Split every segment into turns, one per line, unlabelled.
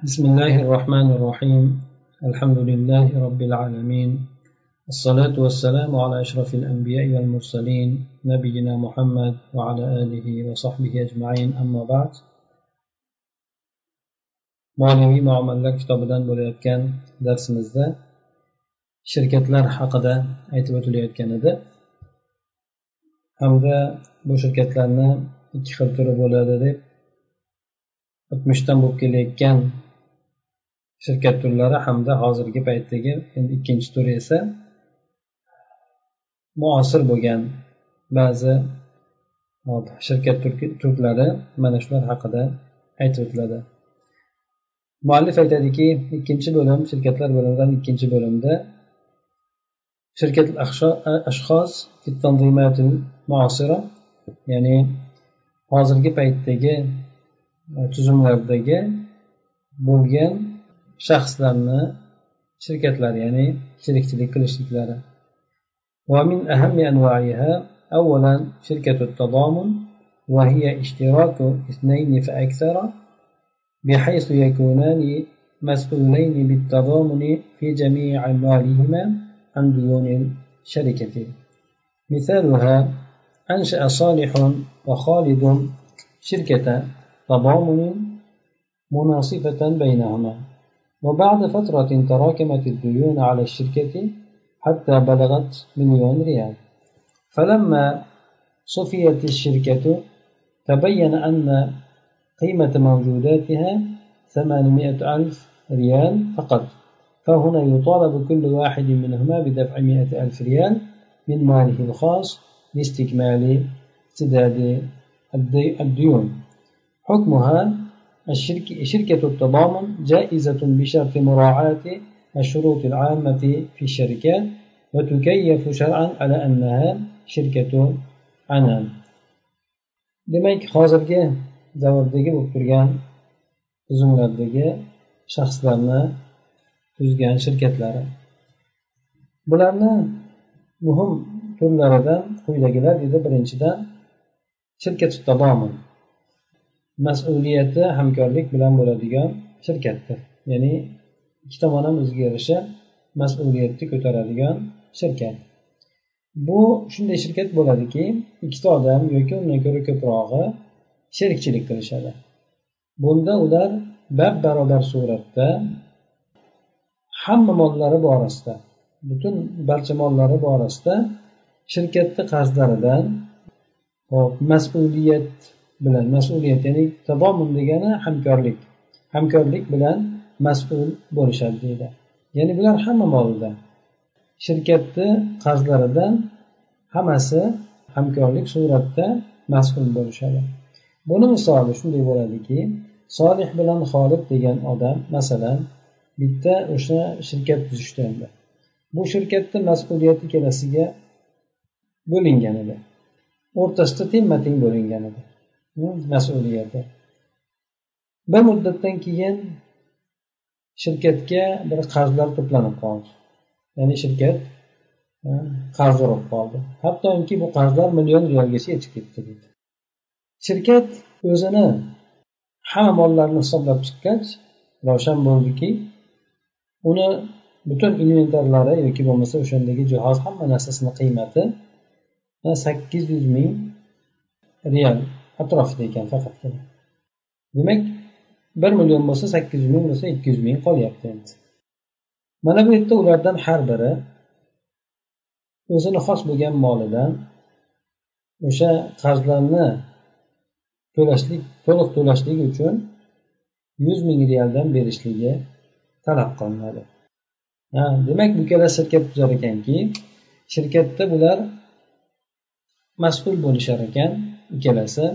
بسم الله الرحمن الرحيم الحمد لله رب العالمين الصلاة والسلام على أشرف الأنبياء والمرسلين نبينا محمد وعلى آله وصحبه أجمعين أما بعد معلمي معمل لك كتاب دان كان درس مزدا شركة لار حقدا أي تبتليات كان دا همدا بو شركة لارنا اتخلت ربولا دا دا shirkat turlari hamda hozirgi paytdagi endi ikkinchi turi esa muosir bo'lgan ba'zi shirkat turlari mana shular haqida aytib o'tiladi. Muallif aytadiki ikkinchi bo'lim shirkatlar bo'limidan ikkinchi bo'limda shirkat ashxos ya'ni hozirgi paytdagi tuzumlardagi bo'lgan shaxslarni shirkatlar ya'ni sherikchilik qilishliklari. ومن أهم أنواعها أولا شركة التضامن وهي اشتراك اثنين فأكثر بحيث يكونان مسؤولين بالتضامن في جميع أموالهما عن ديون الشركة مثالها أنشأ صالح وخالد شركة تضامن مناصفة بينهما وبعد فترة تراكمت الديون على الشركة حتى بلغت مليون ريال. فلما صفيت الشركة تبين أن قيمة موجوداتها ثمانمائة ألف ريال فقط. فهنا يطالب كل واحد منهما بدفع مائة ألف ريال من ماله الخاص لاستكمال سداد الديون. حكمها شركة التضامن جائزة بشرط مراعاة الشروط العامة في الشركات وتكيف شرعا على أنها شركة عنان demak hozirgi davrdagi bo'lib turgan tuzumlardagi shaxslarni tuzgan shirkatlari bularni muhim turlaridan quyidagilar deydi birinchidan shirkat tadomun mas'uliyati hamkorlik bilan bo'ladigan shirkatdir. Ya'ni ikki tomon ham o'ziga yarasha mas'uliyatni ko'taradigan shirkat. Bu shunday shirkat bo'ladiki ikkita odam yoki undan ko'ra ko'prog'i sherikchilik qilishadi. Bunda ular bab barobar suratda hamma mollari borasida butun barcha mollari borasida shirkatni qarzlaridan hop mas'uliyat bilan mas'uliyat ya'ni tadomun degani hamkorlik. Hamkorlik bilan mas'ul bo'lishadi deydi. Ya'ni bular hamma molida shirkatni qarzlaridan hammasi hamkorlik suratda mas'ul bo'lishadi. Buni misoli shunday bo'ladiki solih bilan xolid degan odam masalan bitta o'sha shirkat tuzishdi endi. Bu shirkatni mas'uliyati ikkalasiga bo'lingan edi. O'rtasida tengma teng bo'lingan edi. Mas'uliyati. Bir muddatdan keyin shirkatga bir qarzlar to'planib qoldi. Ya'ni shirkat qarz urib qoldi. Hattoki bu qarzlar million riyolgacha yetib ketdi deydi shirkat o'zini hamma mollarini hisoblab chiqqach ravshan bo'ldiki uni butun inventarlari yoki bo'lmasa o'shandagi jihoz hamma narsasini qiymati sakkiz yuz ming real atrofida ekan faqatgina demak bir million bo'lsa sakkiz yuz ming bo'lsa ikki yuz ming qolyapti endi. Mana bu yerda ulardan har biri o'zini xos bo'lgan molidan o'sha qarzlarni to'lashlik to'liq to'lashlik uchun yuz ming realdan berishligi talab qilinadi. Ha demak bu ikkala shirkat tuzar ekanki shirkatda bular mas'ul bo'lishar ekan ikkalasi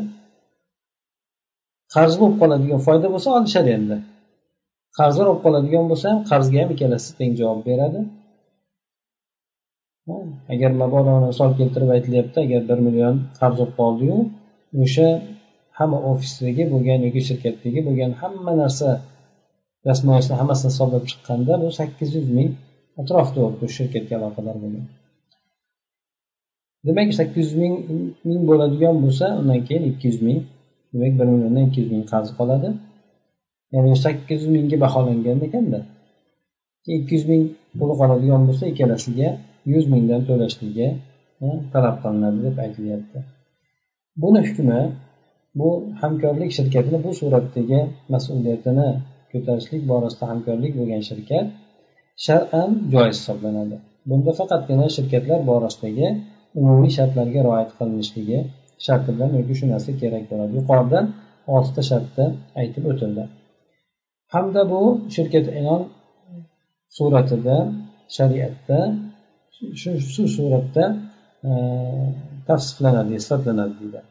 qarz bo'lib qoladigan foyda bo'lsa olishadi endi. Qarzlar bo'lib qoladigan bo'lsa ham qarzga ham ikkalasi teng javob beradi. Agar mabodo misol keltirib aytilyapti agar bir million qarz bo'lib qoldiyu o'sha hamma ofisdagi bo'lgan yoki shirkatdagi bo'lgan hamma narsa dastmoyasini hammasini hisoblab chiqqanda bu sakkiz yuz ming atrofida bo'libdi shirkatga aloqador bo'lgan. Demak sakkiz yuz ming ming bo'ladigan bo'lsa undan keyin ikki yuz ming demak bir milliondan ikki yuz ming qarz qoladi. Ya'ni sakkiz yuz mingga baholangan ekanda. Ikki yuz ming puli qoladigan bo'lsa ikkalasiga yuz mingdan to'lashligi talab qilinadi deb aytilyapti. Buni hukmi bu hamkorlik shirkatini bu suratdagi mas'uliyatini ko'tarishlik borasida hamkorlik bo'lgan shirkat shar'an joiz hisoblanadi. Bunda faqatgina shirkatlar borasidagi umumiy shartlarga rioya qilinishligi sharti bilan yoki shu narsa kerak bo'ladi. Yuqorida oltita shartda aytib o'tildi. Hamda bu shirkat inon suratida shariatda shu shu suratda e, tavsiflanadi isbotlanadi deydi.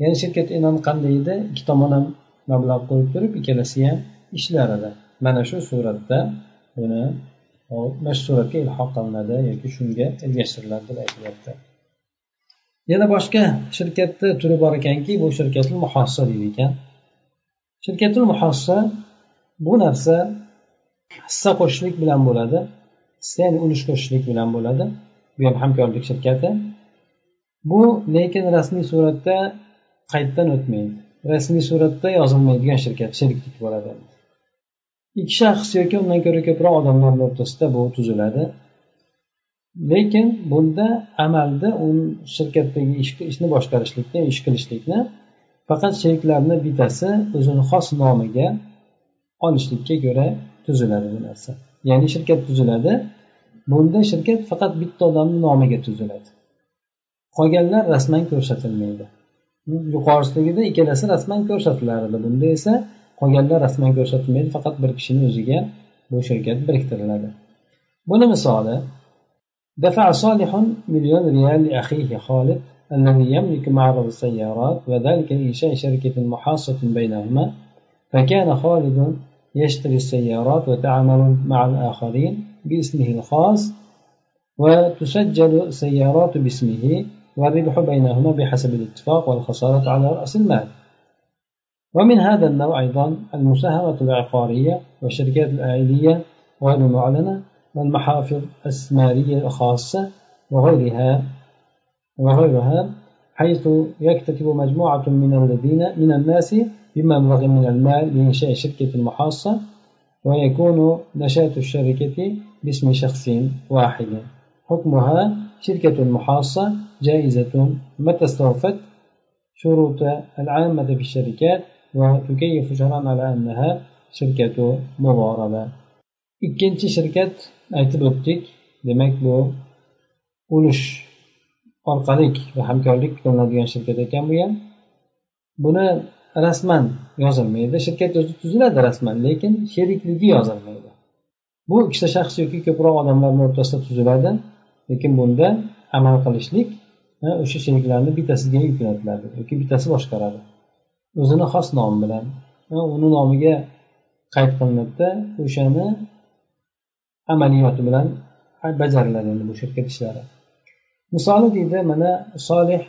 Ya'ni shirkat inon qanday edi? Ikki tomon ham mablag' qo'yib turib ikkalasi ham ishlar edi. Mana shu suratda buni mana shu suratga ilhoq qilinadi yoki shunga ergashtiriladi deb aytilyapti. Yana boshqa shirkatni turi bor ekanki bu shirkatul muhossa deydi ekan. Shirkatul muhossa bu narsa hissa qo'shishlik bilan bo'ladi hissa ya'ni ulush qo'shishlik bilan bo'ladi. Bu ham hamkorlik shirkati. Bu lekin rasmiy suratda qayddan o'tmaydi. Rasmiy suratda yozilmaydigan shirkat sheriklik bo'ladi. Ikki shaxs yoki undan ko'ra ko'proq odamlarni o'rtasida bu tuziladi. Lekin bunda amalda u shirkatdagi ishni boshqarishlikni ish qilishlikni faqat sheriklarni bittasi o'zini xos nomiga olishlikka ko'ra tuziladi bu narsa. Ya'ni shirkat tuziladi bunda shirkat faqat bitta odamni nomiga tuziladi. Qolganlar rasman ko'rsatilmaydi. Yuqorisidagida ikkalasi rasman ko'rsatilar edi bunda esa qolganlar rasman ko'rsatilmaydi faqat bir kishini o'ziga bu shirkat biriktiriladi. Buni misoli دفع صالح مليون ريال لأخيه خالد الذي يملك معرض السيارات وذلك لإنشاء شركة محاصة بينهما. فكان خالد يشتري السيارات وتعامل مع الآخرين باسمه الخاص وتسجل سيارات باسمه والربح بينهما بحسب الاتفاق والخسارة على رأس المال. ومن هذا النوع أيضا المساهمة العقارية والشركات الآلية غير المعلنة والمحافظ السمارية الخاصة وغيرها وغيرها حيث يكتتب مجموعة من الذين من الناس بمبلغ من المال لإنشاء شركة محاصة ويكون نشاط الشركة باسم شخص واحد. حكمها شركة محاصة جائزة. متى استوفت؟ شروط العامة في الشركات وتكيف شرعا على أنها شركة مضاربة ikkinchi shirkat aytib o'tdik demak bu ulush orqali va hamkorlik qilinadigan shirkat ekan bu ham. Buni rasman yozilmaydi. Shirkat o'zi tuziladi rasman lekin sherikligi yozilmaydi. Bu ikkita shaxs yoki ko'proq odamlarni o'rtasida tuziladi lekin bunda amal qilishlik o'sha sheriklarni bittasiga yuklatiladi yoki bittasi boshqaradi. O'zini xos nomi bilan uni nomiga qayd qilinadida o'shani amaliyoti bilan bajariladi endi bu shirkat ishlari misoli deydi mana solih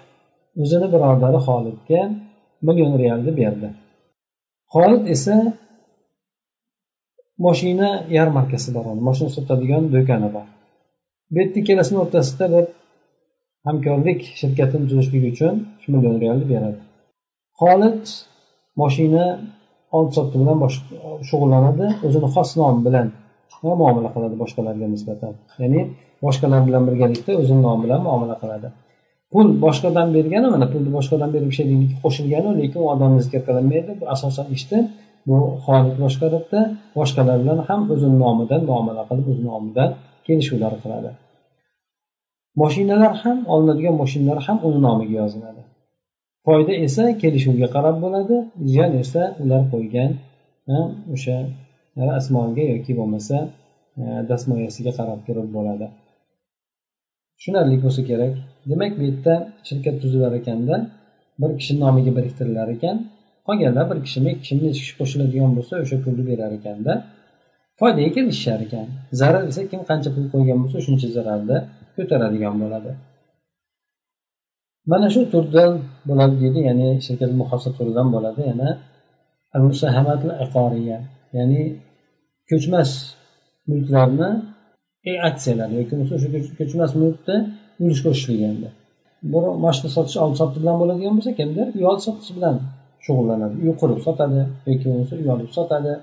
o'zini birodari xolidga million realni berdi. Xolid esa moshina yarmarkasi bor moshina sotadigan do'koni bor. Bu yerda ikkalasini o'rtasida bir hamkorlik shirkatini tuzishlik uchun uch million realni beradi. Xolid moshina oldi sotdi bilan shug'ullanadi o'zini xos nomi bilan muomala qiladi boshqalarga nisbatan. Ya'ni boshqalar bilan birgalikda o'zini nomi bilan muomala qiladi. Pul boshqadan bergani mana pulni boshqadan berib sheriklikka qo'shilgani lekin u odamni zikr qilinmaydi bu asosan ishni bu xolid boshqaribdi boshqalar bilan ham o'zini nomidan muomala qilib o'zini nomidan kelishuvlar qiladi. Moshinalar ham olinadigan moshinalar ham uni nomiga yoziladi. Foyda esa kelishuvga qarab bo'ladi ziyon esa ular qo'ygan o'sha asmoga yoki bo'lmasa e, dastmoyasiga qarab turib bo'ladi. Tushunarli bo'lsa kerak. Demak bu yerda shirkat tuzilar ekanda bir kishi nomiga biriktirilar ekan. Qolganlar bir kishimi ikki kishimi necha kishi qo'shiladigan bo'lsa o'sha pulni berar ekanda. Foydaga kelishishar ekan. Zarar esa kim qancha pul qo'ygan bo'lsa shuncha zararni ko'taradigan bo'ladi. Mana shu turdan bo'ladi deydi ya'ni shirkat muhosa turidan bo'ladi yana ya'ni ko'chmas mulklarni aksiyalar yoki bo'lmasa o'sha ko'chmas mulkni ulush qo'shishlik bir mashina sotish oldi sotdi bilan bo'ladigan bo'lsa kimdir uy olib sotish bilan shug'ullanadi. Uy qurib sotadi yoki bo'lmasa uy olib sotadi.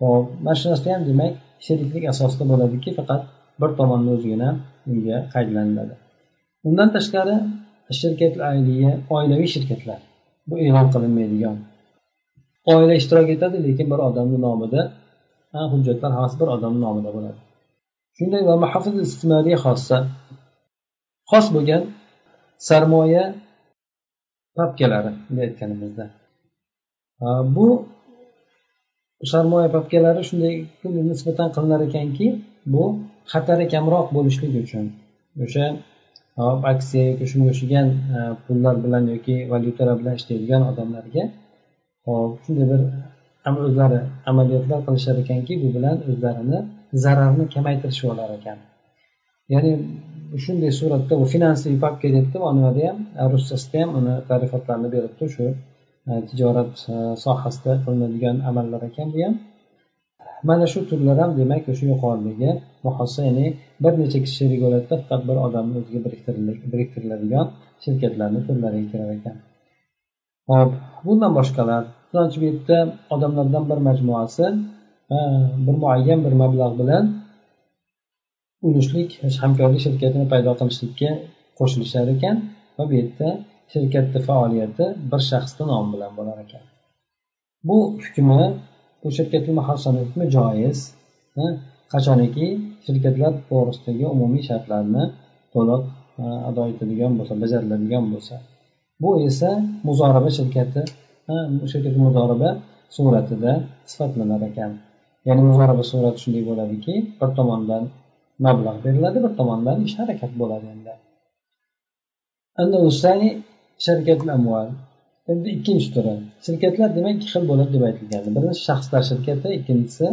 Hop mana ham demak sheriklik asosida bo'ladiki faqat bir tomonni o'zigina unga qaydlaniladi. Undan tashqari shirkat oilaviy shirkatlar. Bu e'lon qilinmaydigan oila ishtirok etadi lekin bir odamni nomida hujjatlar hammasi bir odamni nomida bo'ladi. Shunday va xossa xos bo'lgan sarmoya papkalari bunday aytganimizda. Bu sarmoya papkalari shunday nisbatan qilinar ekanki bu xatari kamroq bo'lishligi uchun. O'sha aksiya yoki shunga o'xshagan pullar bilan yoki valyutalar bilan ishlaydigan odamlarga hop shunday bir o'zlari amaliyotlar qilishar ekanki bu bilan o'zlarini zararni kamaytirishib olar ekan. Ya'ni shunday suratda u finansiy papka debdi nimada ham russiyasida ham uni ta'rifotlarini beribdi shu tijorat sohasida qilinadigan amallar ekan bu ham mana shu turlar ham demak o'sha yuqoridagi muhossa ya'ni bir necha kishi sherik bo'ladida faqat bir odamni o'ziga biriktiriladigan shirkatlarni turlariga kirar ekan. Hop bundan boshqalar. Chunonchi bu yerda odamlardan bir majmuasi bir muayyan bir mablag' bilan ulushlik hamkorlik shirkatini paydo qilishlikka qo'shilishar ekan va bu yerda shirkatni faoliyati bir shaxsni nomi bilan bo'lar ekan. Bu hukmi bu shirkatni muhassana hukmi joiz qachoniki shirkatlar to'g'risidagi umumiy shartlarni to'liq ado etadigan bo'lsa bajariladigan bo'lsa. Bu esa muzoraba shirkati shirkat muzoraba suratida sifatlanar ekan. Ya'ni muzoraba surati shunday bo'ladiki bir tomondan mablag' beriladi bir tomondan ish harakat bo'ladi endi. Endi ikkinchi turi. Shirkatlar demak ikki xil bo'ladi deb aytilgan birinchisi shaxslar shirkati ikkinchisi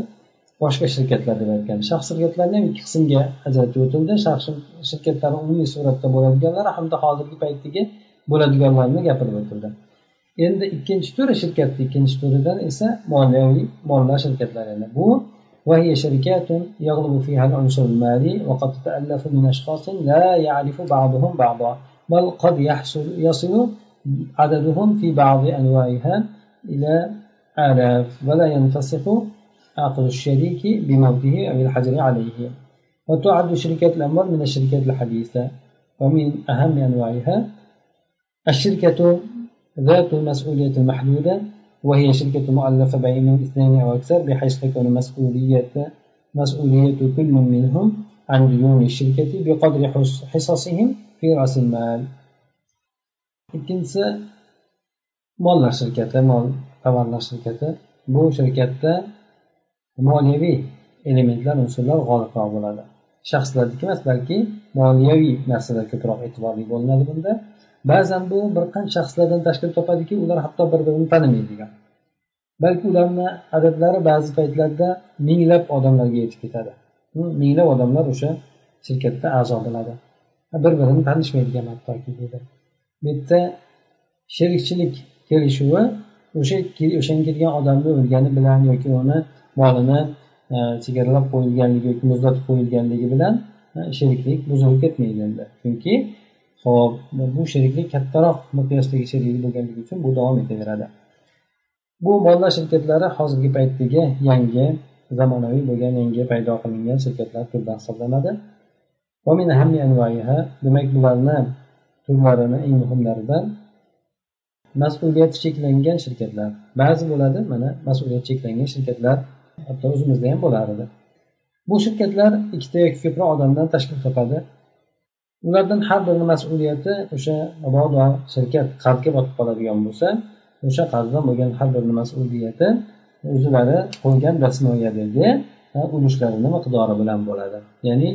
boshqa shirkatlar deb aytgan shaxs shirkatlarni ham ikki qismga ajratib o'tildi. Shaxs shirkatlari umumiy suratda bo'ladiganlari hamda hozirgi paytdagi bo'ladiganlarni gapirib o'tildi. Endi ikkinchi turi shirkatni ikkinchi turidan esa moliyaviy mollar shirkatlar endi bu وهي شركات يغلب فيها العنصر المالي وقد تتألف من أشخاص لا يعرف بعضهم بعضا بل قد يحصل يصل عددهم في بعض أنواعها إلى آلاف ولا ينفسخ عقد الشريك بموته أو الحجر عليه وتعد شركة الأموال من الشركات الحديثة ومن أهم أنواعها الشركة ذات المسؤولية المحدودة وهي شركة مؤلفة بين اثنين أو أكثر بحيث تكون مسؤولية مسؤولية كل منهم عن ديون الشركة بقدر حصصهم في رأس المال ikkinchisi mollar shirkati mol tovarlar shirkati bu shirkatda moliyaviy elementlar unsurlar g'olibroq bo'ladi shaxslarniki emas balki moliyaviy narsalar ko'proq e'tiborli bo'linadi bunda Ba'zan bu bir qancha shaxslardan tashkil topadiki ular hatto bir birini tanimaydigan balki ularni adadlari ba'zi paytlarda minglab odamlarga yetib ketadi. Hm, minglab odamlar o'sha shirkatda a'zo bo'ladi. Bir birini tanishmaydigan hattoki deydi bu yerda sherikchilik kelishuvi o'sha o'shanga kelgan odamni o'lgani bilan yoki uni molini e, chegaralab qo'yilganligi yoki muzlatib qo'yilganligi bilan e, sheriklik buzilib ketmaydi endi. Chunki hop bu sheriklik kattaroq miqyosdagi sheriklik bo'lganligi uchun bu davom etaveradi. Bu mollar shirkatlari hozirgi paytdagi yangi zamonaviy bo'lgan yangi paydo qilingan shirkatlar turidan hisoblanadi. Demak bularni turlarini eng muhimlaridan mas'uliyati cheklangan shirkatlar. Ba'zi bo'ladi mana mas'uliyati cheklangan shirkatlar hatto o'zimizda ham bo'lar edi. Bu shirkatlar ikkita yoki ko'proq odamdan tashkil topadi. ulardan har birini mas'uliyati o'sha mabodo shirkat qarzga botib qoladigan bo'lsa o'sha qarzdan bo'lgan har birini mas'uliyati o'zlari qo'ygan dasmoyadagi ulushlarini miqdori bilan bo'ladi ya'ni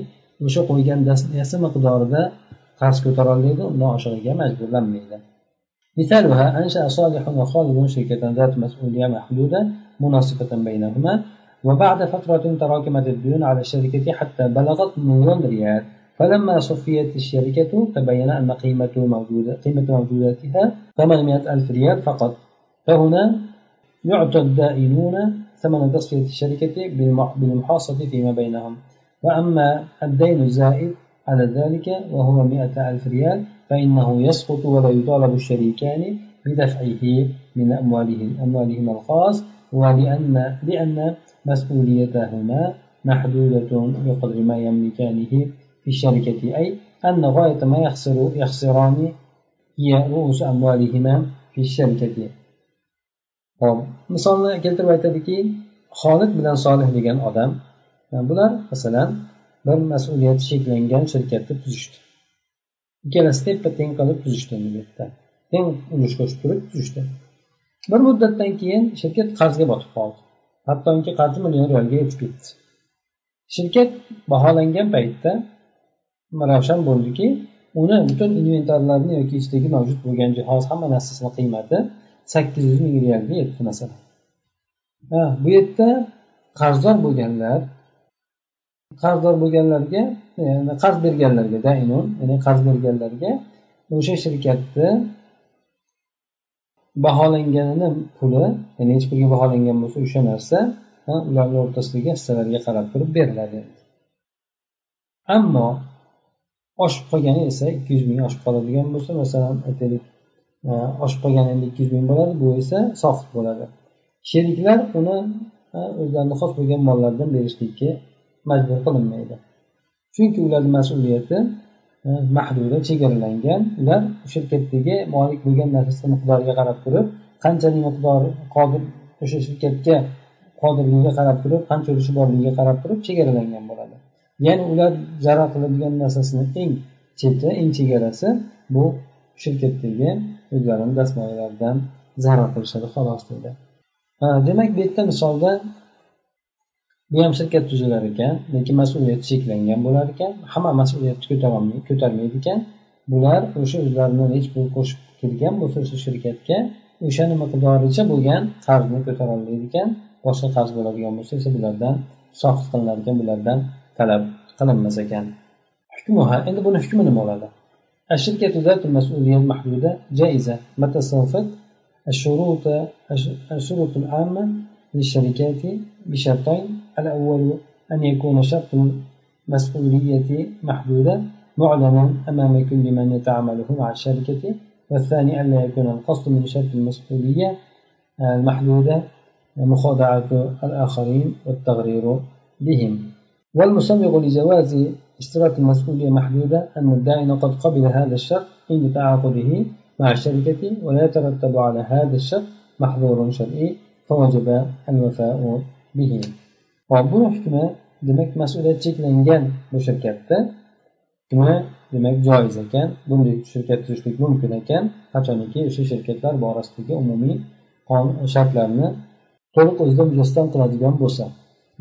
o'sha qo'ygan dasmoyasi miqdorida qarz ko'tarolmaydi undan oshig'iga majburlanmaydi مثالها أنشأ صالح وخالد شركة ذات مسؤولية محدودة مناصفة بينهما وبعد فترة تراكمت الديون على الشركة حتى بلغت مليون ريال فلما صفيت الشركة تبين أن قيمة موجودة قيمة موجوداتها 800 ألف ريال فقط. فهنا يعطى الدائنون ثمن تصفية الشركة بالمحاصة فيما بينهم. وأما الدين الزائد على ذلك وهو مئة ألف ريال فإنه يسقط ولا يطالب الشريكان بدفعه من أموالهم أموالهم الخاص ولأن لأن مسؤوليتهما محدودة بقدر ما يملكانه في الشركة أي أن غاية ما يخسر يخسران هي رؤوس أموالهما في الشركة hop misolni keltirib aytadiki xolid bilan solih degan odam bular masalan bir mas'uliyati cheklangan shirkatni tuzishdi ikkalasi teppa teng qilib tuzishdi bu yerda teng ulush qo'shib turib tuzishdi bir muddatdan keyin shirkat qarzga botib qoldi hattoki qarzi million realga yetib ketdi shirkat baholangan paytda ravshan bo'ldiki uni butun inventarlarni yoki ichidagi mavjud bo'lgan jihoz hamma narsasini qiymati sakkiz yuz ming realga yetdi masalan. Ha bu yerda qarzdor bo'lganlar qarzdor bo'lganlarga qarz berganlarga dainun ya'ni qarz berganlarga o'sha shirkatni baholanganini puli ya'ni hech birga baholangan bo'lsa o'sha narsa ularni o'rtasidagi hissalarga qarab turib beriladi. Ammo oshib qolgani esa ikki yuz ming oshib qoladigan bo'lsa masalan aytaylik e, oshib qolgani endi ikki yuz ming bo'ladi bu esa soqit bo'ladi. Sheriklar uni e, o'zlarini xos bo'lgan mollaridan berishlikka majbur qilinmaydi. Chunki ularni mas'uliyati e, mahduda chegaralangan ular shirkatdagi molik bo'lgan narsasi miqdoriga qarab turib qanchalik miqdor qodir o'sha shirkatga qodirligiga qarab turib qancha ulushi borligiga qarab turib chegaralangan bo'ladi. Ya'ni ular zarar qiladigan narsasini eng cheti eng chegarasi bu shirkatdagi o'zlarini dastmoyalaridan zarar qilishadi xolos deydi. Demak bu yerda misolda bu ham shirkat tuzilar ekan lekin mas'uliyati cheklangan bo'lar ekan. Hamma mas'uliyatni ko'tarmaydi ekan. Bular o'sha o'zlarini hech pul qo'shib kelgan bo'lsa o'sha shirkatga o'shani miqdoricha bo'lgan qarzni ko'tara olmaydi ekan. Boshqa qarz bo'ladigan bo'lsa esa bulardan soqit qilinar ekan bulardan talab qilinmas ekan endi buni hukmi nima bo'ladi الشركة ذات المسؤولية المحدودة جائزة. متى استوفت الشروط الشروط العامة للشركات بشرطين. الأول أن يكون شرط المسؤولية محدودة معلنا أمام كل من يتعامله مع الشركة. والثاني أن لا يكون القصد من شرط المسؤولية المحدودة مخادعة الآخرين والتغرير بهم. والمسوغ لجواز اشتراط المسؤولية محدودة أن الداعن قد قبل هذا الشرط عند تعاقده مع الشركة ولا يترتب على هذا الشرط محظور شرعي فوجب الوفاء به buni hukmi demak mas'uliyat cheklangan bu shirkatda hukmi demak joiz ekan bunday shirkat tuzishlik mumkin ekan qachoniki o'sha shirkatlar borasidagi umumiy shartlarni to'liq o'zida mujassam qiladigan bo'lsa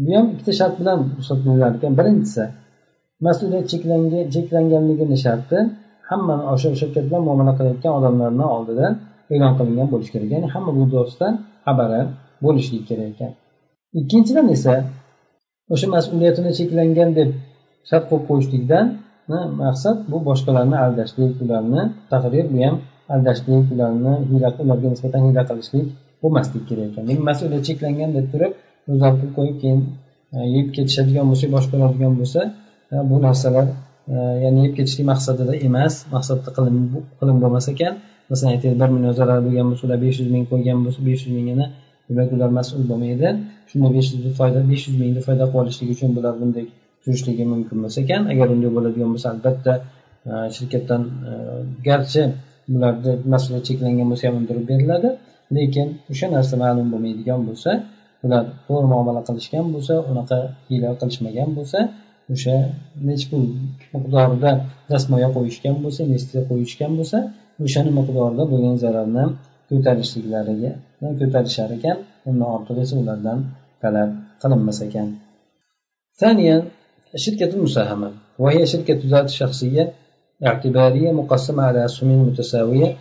Bu ham ikkita shart bilan ruxsat berilar ekan. Birinchisi mas'uliyat cheklanganligini sharti hammani o'sha shirkat bilan muomala qilayotgan odamlarni oldida e'lon qilingan bo'lishi kerak. Ya'ni hamma bu to'g'risida xabari bo'lishligi kerak ekan. Ikkinchidan esa o'sha mas'uliyatini cheklangan deb shart qo'yib qo'yishlikdan maqsad bu boshqalarni aldashlik ularni taqdir bu ham aldashlik ularni ularga nisbatan hiyla qilishlik bo'lmasligi kerak ekan. Demak mas'uliyat cheklangan deb turib o'zlari pul qo'yib keyin e, yeb ketishadigan bo'lsa boshqa bo'ladigan bo'lsa e, bu narsalar e, ya'ni yeb ketishlik maqsadida emas maqsadda qilim bo'lmas ekan. Masalan aytaylik bir million zarar bo'lgan bo'lsa ular besh yuz ming qo'ygan bo'lsa besh yuz mingini demak ular mas'ul bo'lmaydi. Shunda besh yuz foyda besh yuz mingni foyda qilib olishlik uchun bular bunday turishligi mumkin bo'lsa ekan. Agar unday bo'ladigan bo'lsa albatta shirkatdan garchi bularni mas'uliyat cheklangan bo'lsa ham undirib beriladi. Lekin o'sha narsa ma'lum bo'lmaydigan bo'lsa ular to'g'ri muomala qilishgan bo'lsa unaqa hiyla qilishmagan bo'lsa o'sha nechi pul miqdorida dastmoya qo'yishgan bo'lsa investitsiya qo'yishgan bo'lsa o'shani miqdorida bo'lgan zararni ko'tarishliklariga ko'tarishar ekan undan ortiq esa ulardan talab qilinmas ekan ثانيا الشركة المساهمة وهي شركة ذات شخصية اعتبارية مقسمة على أسهم متساوية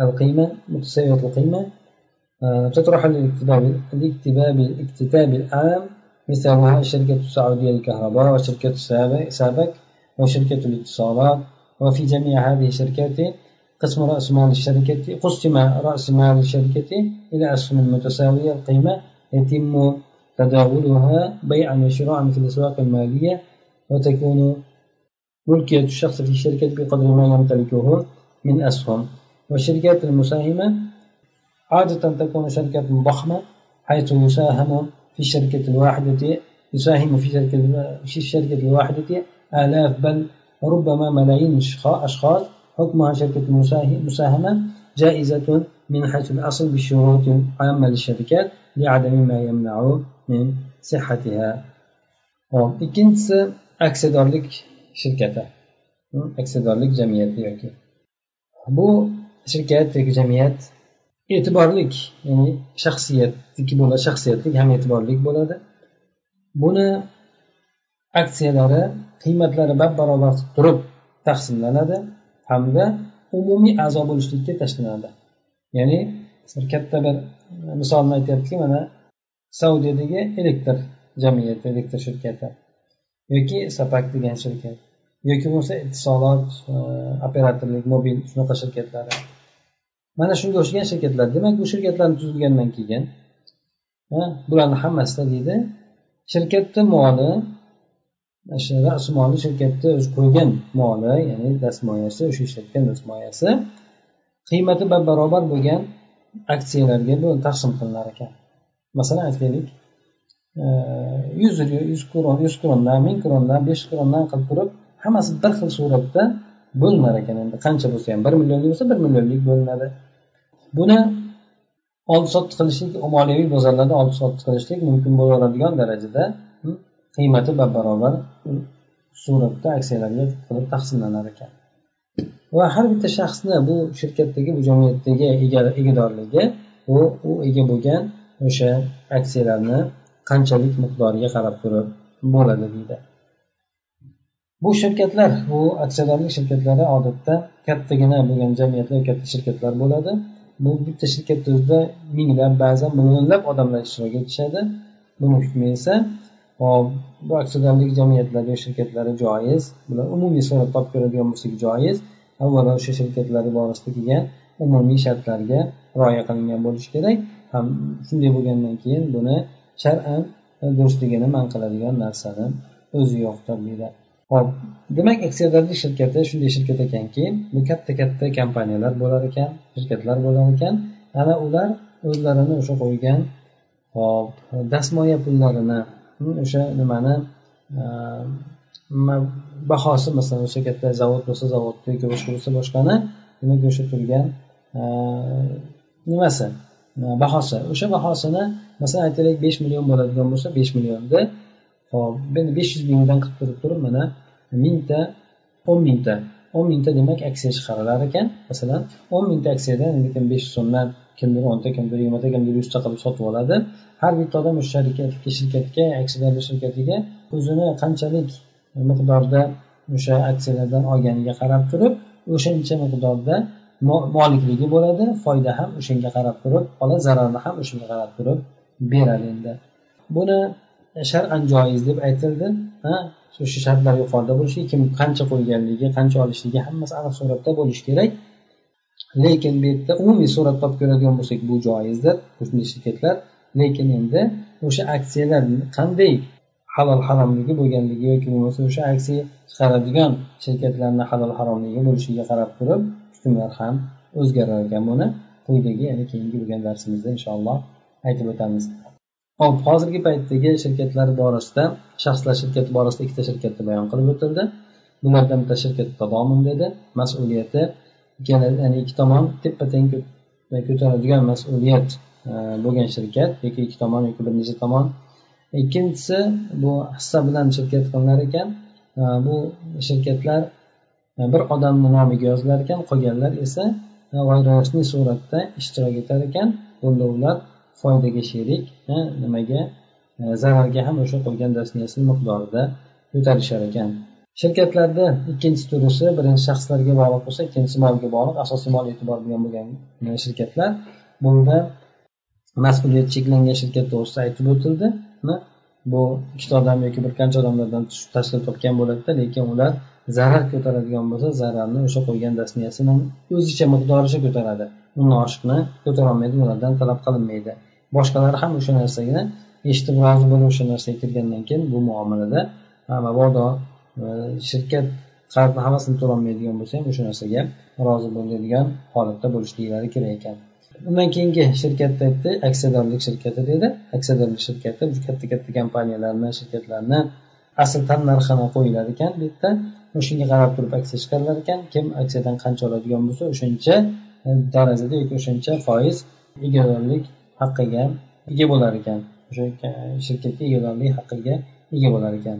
القيمة متساوية القيمة تطرح الاكتتاب الاكتتاب العام مثالها الشركة السعودية للكهرباء وشركة سابك وشركة الاتصالات. وفي جميع هذه الشركات قسم رأس مال الشركة قسم رأس مال الشركة إلى أسهم متساوية القيمة يتم تداولها بيعا وشراء في الأسواق المالية وتكون ملكية الشخص في الشركة بقدر ما يمتلكه من أسهم. والشركات المساهمة عادة تكون شركة ضخمة حيث يساهم في الشركة الواحدة يساهم في شركة في الشركة الواحدة آلاف بل ربما ملايين أشخاص. حكمها شركة المساهمة جائزة من حيث الأصل بشروط عامة للشركات لعدم ما يمنع من صحتها. ikkinchisi aksiyadorlik shirkati aksiyadorlik jamiyati yoki bu shirkat yoki jamiyat e'tiborlik ya'ni shaxsiyatniki bo'ladi shaxsiyatlik ham e'tiborlik bo'ladi. Buni aksiyalari qiymatlari bab barobar turib taqsimlanadi hamda umumiy a'zo bo'lishlikka tashlanadi. Ya'ni katta bir misolni aytyaptiki mana saudiyadagi elektr jamiyati elektr shirkati yoki sapak degan shirkat yoki bo'lmasa ittisolot e, operatorlik mobil shunaqa shirkatlari mana shunga o'xshagan shirkatlar. Demak bu shirkatlarni tuzilgandan keyin bularni hammasida deydi shirkatni moli rasmoli shirkatni o'zi qo'ygan moli ya'ni dastmoyasi o'sha ishlatgan dastmoyasi qiymati barobar bo'lgan aksiyalarga bu taqsim qilinar ekan. Masalan aytaylik e, yuz yuz kron yuz krondan ming krondan besh krondan qilib turib hammasi bir xil suratda bo'linar ekan endi. Qancha bo'lsa ham bir millionlik bo'lsa bir millionlik bo'linadi. Buni oldi sotdi qilishlik moliyaviy bozorlarda oldi sotdi qilishlik mumkin bo'laveradigan darajada qiymati bab barobar suratda aksiyalarga qilib taqsimlanar ekan. Va har bitta shaxsni bu shirkatdagi bu jamiyatdagi egadorligi u u ega bo'lgan o'sha aksiyalarni qanchalik miqdoriga qarab turib bo'ladi deydi. Bu shirkatlar bu aksiyadorlik shirkatlari odatda kattagina bo'lgan jamiyatlar katta shirkatlar bo'ladi. Bu bitta shirkatni o'zida minglab ba'zan millionlab odamlar ishtirok etishadi. Buni hukmi esa hop bu aksiyadorlik jamiyatlari shirkatlari joiz bular umumiy so'rab topib ko'radigan bo'lsak joiz. Avvalo o'sha shirkatlar borasida kelgan umumiy shartlarga rioya qilingan bo'lishi kerak. Ham shunday bo'lgandan keyin buni shar'an durustligini man qiladigan narsani o'zi yo'q deydi hop. Demak aksiyadorlik shirkati shunday shirkat ekanki bu katta katta kompaniyalar bo'lar ekan shirkatlar bo'lar ekan. Ana ular o'zlarini o'sha qo'ygan hop dastmoya pullarini hmm, o'sha nimani bahosi masalan o'sha katta zavod bo'lsa zavodni yoki boshqa bo'lsa boshqani demak o'sha turgan nimasi bahosi. O'sha bahosini masalan aytaylik besh million bo'ladigan bo'lsa besh millionni hop endi besh yuz mingdan qilib turib turib mana mingta o'n mingta. o'n mingta demak aksiya chiqarilar ekan. Masalan o'n mingta aksiyadan lekin besh yuz so'mdan kimdir o'nta kimdir yigirmata kimdir yuzta qilib sotib oladi. Har bitta odam o'sha sharikatga shirkatga aksiyadorlik shirkatiga o'zini qanchalik miqdorda o'sha aksiyalardan olganiga qarab turib o'shancha miqdorda molikligi bo'ladi foyda ham o'shanga qarab turib qoladi zararni ham o'shanga qarab turib beradi endi. Buni shar'an joiz deb aytildi. O'sha shartlar yuqorida bo'lishi kim qancha qo'yganligi qancha olishligi hammasi aniq suratda bo'lishi kerak. Lekin bu yerda umumiy surat topib ko'radigan bo'lsak bu joizdir shunday shirkatlar. Lekin endi o'sha aksiyalar qanday halol haromligi bo'lganligi yoki bo'lmasa o'sha aksiya chiqaradigan shirkatlarni halol haromligi bo'lishiga qarab turib hukmlar ham o'zgarar ekan buni. Quyidagi ya'ni keyingi bo'lgan darsimizda inshaalloh aytib o'tamiz. Hop hozirgi paytdagi shirkatlar borasida shaxslar shirkati borasida ikkita shirkatni bayon qilib o'tildi. Bulardan bitta shirkat tadomun dedi. Mas'uliyati ya'ni ikki tomon teppa teng e, ko'taradigan mas'uliyat e, bo'lgan shirkat yoki ikki tomon yoki bir necha tomon. Ikkinchisi bu hissa bilan shirkat qilinar ekan. E, bu shirkatlar bir odamni nomiga yozilar ekan qolganlar esa g'ayrirasmiy suratda ishtirok etar ekan. Bunda ular foydaga sherik nimaga? E, zararga ham o'sha qo'ygan dasniyasini miqdorida ko'tarishar ekan. Shirkatlarda ikkinchi turisi birinchi shaxslarga bog'liq bo'lsa ikkinchisi molga bog'liq asosiy mol e'tibor bilan bo'lgan e, shirkatlar. Bunda mas'uliyat cheklangan shirkat to'g'risida aytib o'tildi bu ikkita odam yoki bir qancha odamlardan tashkil topgan bo'ladida lekin ular zarar ko'taradigan bo'lsa zararni o'sha qo'ygan dasniyasini o'zicha miqdoricha ko'taradi. Undan oshiqni ko'tarolmaydi ulardan talab qilinmaydi. Boshqalar ham o'sha narsaga eshitib rozi bo'lib o'sha narsaga kirgandan keyin bu muomalada mabodo e, shirkat qarzni hammasini to'lolmaydigan bo'lsa ham o'sha narsaga rozi bo'ladigan holatda bo'lishliklari kerak ekan. Undan keyingi shirkatni aytdi aksiyadorlik shirkati dedi. Aksiyadorlik shirkati bu katta katta kompaniyalarni shirkatlarni asl tan narxini qo'yilar ekan bu yerda. O'shanga qarab turib aksiya chiqarilar ekan. Kim aksiyadan qancha oladigan bo'lsa o'shancha darajada yoki o'shancha foiz egadorlik haqqiga ega bo'lar ekan o'sha shirkatga egadorlik haqqiga ega bo'lar ekan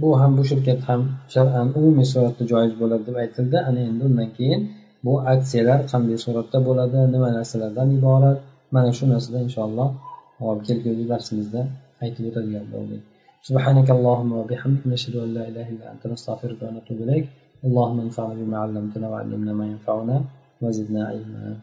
bu ham bu shirkat ham shar'an umumiy suratda joiz bo'ladi deb aytildi ana endi undan keyin bu aksiyalar qanday suratda bo'ladi nima narsalardan iborat mana shu narsada inshaalloh kelgusi darsimizda aytib o'tadigan bo'ldik سبحانك اللهم وبحمدك نشهد ان لا اله الا انت نستغفرك ونتوب اليك اللهم انفعنا بما علمتنا وعلمنا ما ينفعنا وزدنا علما